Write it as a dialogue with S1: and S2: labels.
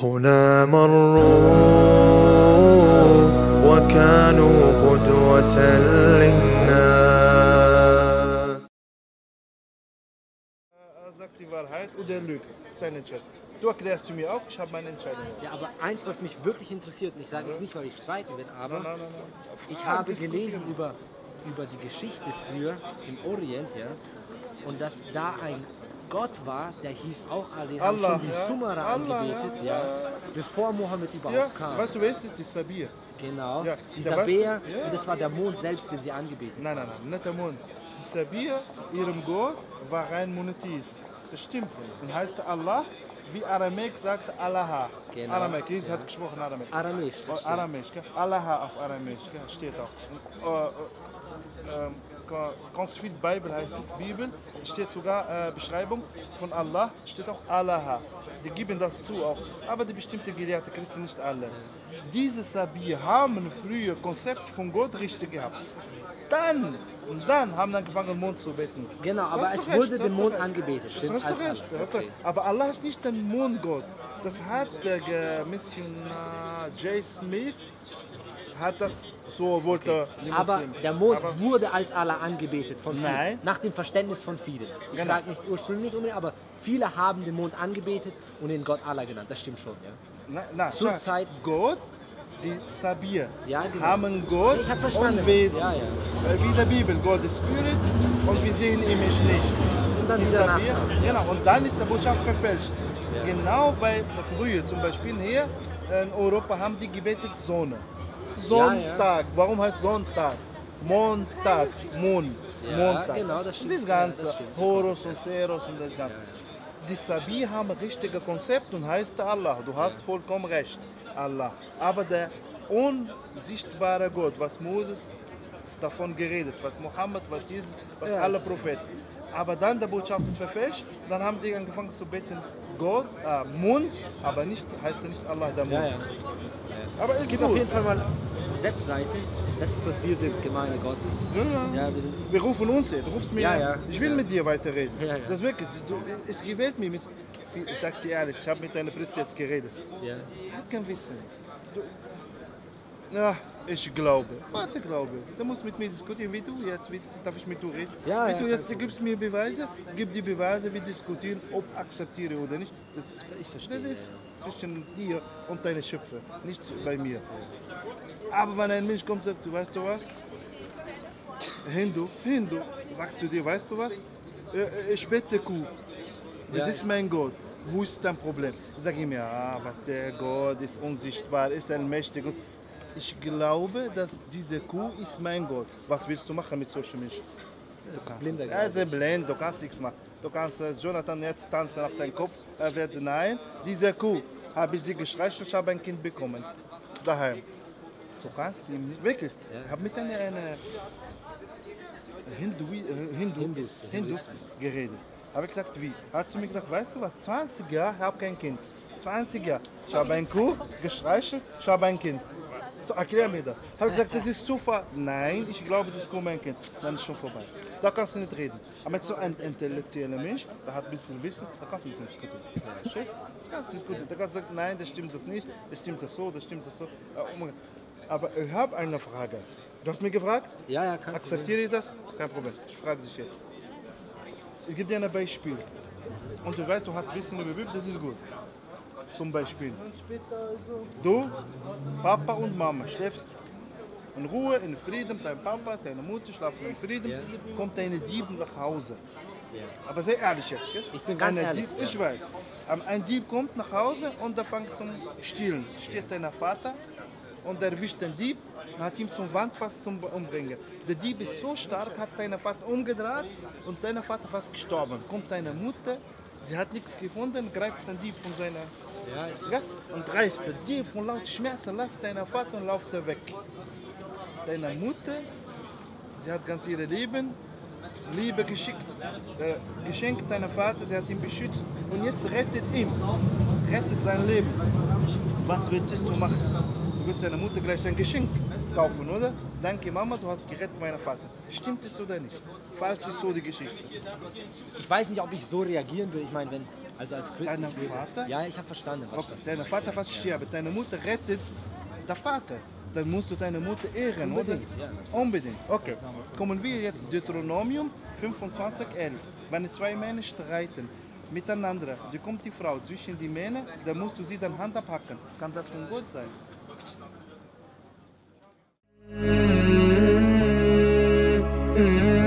S1: هنا مروا وكانوا قدوة للناس
S2: Er sagt die Wahrheit oder er lügt. Das ist deine Entscheidung. Du erklärst du mir auch, ich habe meine Entscheidung.
S3: Ja, aber eins, was mich wirklich interessiert, und ich sage es nicht, weil ich streiten will, aber
S2: Nein, nein, nein, nein.
S3: ich
S2: Ah,
S3: habe
S2: diskutieren.
S3: gelesen über, über die Geschichte früher im Orient, ja, und dass da ein Gott war, der hieß auch den haben
S2: Allah,
S3: schon die
S2: ja.
S3: Sumera
S2: Allah,
S3: angebetet,
S2: ja,
S3: ja, bevor Mohammed überhaupt
S2: Ja,
S3: kam.
S2: weißt du, wer ist? Die Sabir.
S3: Genau,
S2: Ja, weißt du- ja.
S3: und das war der Mond selbst, den sie angebetet
S2: Nein, nein, nein, nicht der Mond. Die Sabir, ihrem Gott, war rein Monotheist. Das stimmt. Und heißt Allah, wie Aramäisch sagt Allah.
S3: Genau,
S2: Aramäisch, Jesus
S3: ja.
S2: hat gesprochen Aramäisch.
S3: Aramäisch, das
S2: Oh. Aramäisch? Allah auf Aramäisch, steht auch. Äh, äh, ähm, ganz viel Bibel heißt es, Bibel, steht sogar äh, Beschreibung von Allah, steht auch Allah. Die geben das zu auch, aber die bestimmten gelehrten Christen nicht alle. Diese Sabir haben früher Konzept von Gott richtig gehabt. Dann, und dann haben sie angefangen, den Mond zu beten.
S3: Genau, aber es
S2: recht,
S3: wurde
S2: du
S3: Mond angebetet,
S2: Das
S3: stimmt,
S2: hast du recht. Hast recht. Aber Allah ist nicht der Mondgott. Das hat der Missionar Jay Smith hat das so wollte. die
S3: Aber der Mond
S2: Aber
S3: wurde als Allah angebetet von vielen.
S2: Nein.
S3: Nach dem Verständnis von vielen. Ich
S2: Genau.
S3: sage nicht ursprünglich unbedingt, aber viele haben den Mond angebetet und den Gott Allah genannt. Das stimmt schon, ja.
S2: na, na,
S3: Zur
S2: schau,
S3: Zeit-
S2: Gott, die Sabir
S3: Ja, genau.
S2: haben Gott
S3: Ich hab verstanden.
S2: und Wesen.
S3: Ja, ja.
S2: Äh, Wie der Bibel, Gott ist Spirit und wir sehen ihn nicht.
S3: Und dann
S2: Die Sabir, genau, und dann ist die Botschaft verfälscht. Genau, weil früher zum Beispiel hier in Europa haben die gebetet Sonne. Sonntag, warum heißt Sonntag? Montag, Mond,
S3: Ja,
S2: Montag.
S3: genau, das stimmt.
S2: Das
S3: Ja,
S2: Ganze,
S3: das stimmt.
S2: Horus und Seros und das Ganze. Die Sabir haben ein richtiges Konzept und heißt Allah. Du hast vollkommen recht, Allah. Aber der unsichtbare Gott, was Moses davon geredet, was Mohammed, was Jesus, was
S3: Ja,
S2: alle
S3: das
S2: Propheten. Aber dann der Botschaft ist verfälscht, dann haben die angefangen zu beten, Gott, äh, Mund, aber nicht, heißt er nicht Allah, der Mund.
S3: Ja, ja.
S2: Aber
S3: Es gibt
S2: gut.
S3: auf jeden Fall mal Webseite. Das ist, was wir sind, Gemeinde Gottes.
S2: Ja, ja.
S3: Ja, wir sind
S2: Wir rufen uns du rufst mir
S3: Ja, ja.
S2: Ich will mit dir weiterreden.
S3: Ja, ja.
S2: Das wirklich, du, es gefällt mir. Mit, ich sag's dir ehrlich, ich habe mit deiner Priester jetzt geredet.
S3: ja.
S2: Hat kein Wissen. Du, ja, ich glaube. Was ich glaube? Du musst mit mir diskutieren, wie du jetzt. Wie, darf ich mit dir reden?
S3: Ja,
S2: wie
S3: ja,
S2: du jetzt, du gibst mir Beweise, gib die Beweise, wir diskutieren, ob akzeptiere oder nicht. Das,
S3: Ich verstehe,
S2: Das ist zwischen dir und deine Schöpfer, nicht bei mir. Aber wenn ein Mensch kommt und sagt, du weißt du was? Hindu, Hindu, sagt zu dir, weißt du was? Äh, Ich bete Kuh. Das ist mein Gott. Wo ist dein Problem? Sag ihm ja, was der Gott ist unsichtbar, ist allmächtig. Und Ich glaube, dass diese Kuh ist mein Gott. Was willst du machen mit solchen Menschen?
S3: Blinder
S2: er ist blind, du kannst nichts machen. Du kannst äh, Jonathan jetzt tanzen auf deinen Kopf. Er wird nein, diese Kuh habe ich sie gestreichelt, ich habe ein Kind bekommen. Daheim. Du kannst ihm nicht, wirklich. Ich habe mit einer, einer Hindu, äh, Hindu,
S3: Hindus,
S2: Hindus geredet. Habe ich gesagt, wie? Hat zu mir gesagt, weißt du was, 20 Jahre, ich habe kein Kind. 20 Jahre. Ich habe ein Kuh gestreichelt, ich habe ein Kind. So, erklär mir das. Habe ich gesagt, das ist Zufall. Nein, ich glaube, das ist mein Kind. Dann ist schon vorbei. Da kannst du nicht reden. Aber mit so einem intellektuellen Mensch, der hat ein bisschen Wissen, da kannst du mit ihm diskutieren. Du? Das kannst du diskutieren. Da kannst du sagen, nein, das stimmt das nicht, das stimmt das so, das stimmt das so. Aber ich habe eine Frage. Du hast mich gefragt?
S3: Ja, ja, kein
S2: Akzeptiere ich das? Kein Problem. Ich frage dich jetzt. Ich gebe dir ein Beispiel. Und du weißt, du hast Wissen über Bibel, das ist gut. Zum Beispiel. Du, Papa und Mama schläfst in Ruhe, in Frieden. Dein Papa, deine Mutter schlafen in Frieden.
S3: Ja.
S2: Kommt deine Dieb nach Hause.
S3: Ja.
S2: Aber sehr ehrlich jetzt. Gell?
S3: Ich bin ganz
S2: Eine
S3: ehrlich,
S2: Dieb, ich weiß. Aber Ein Dieb kommt nach Hause und der fängt zum Stehlen. Steht dein Vater und er erwischt den Dieb und hat ihm zum Wand fast zum Umbringen. Der Dieb ist so stark, hat deinen Vater umgedreht und dein Vater fast gestorben. Kommt deine Mutter, sie hat nichts gefunden, greift den Dieb von seiner
S3: Ja,
S2: und reißt Dieb von laut Schmerzen, lasst deinen Vater und lauft er weg. Deine Mutter, sie hat ganz ihr Leben Liebe geschickt, äh, geschenkt deinem Vater, sie hat ihn beschützt und jetzt rettet ihn, rettet sein Leben. Was würdest du machen? Du wirst deiner Mutter gleich ein Geschenk kaufen, oder? Danke Mama, du hast gerettet meinen Vater. Stimmt es oder nicht? Falls ist so die Geschichte.
S3: ich weiß nicht, ob ich so reagieren will. Ich meine, wenn Also als Christ. Lebe-
S2: Vater?
S3: Ja, ich habe verstanden. Was
S2: Okay,
S3: was
S2: dein Vater fast stirbt, deine Mutter rettet der Vater. Dann musst du deine Mutter ehren,
S3: Unbedingt,
S2: oder?
S3: ja.
S2: Unbedingt. Okay. Kommen wir jetzt Deuteronomium 25, 11. Wenn zwei Männer streiten miteinander, da kommt die Frau zwischen die Männer, dann musst du sie dann Hand abhacken. Kann das von Gott sein?
S1: Mm-hmm. mmm.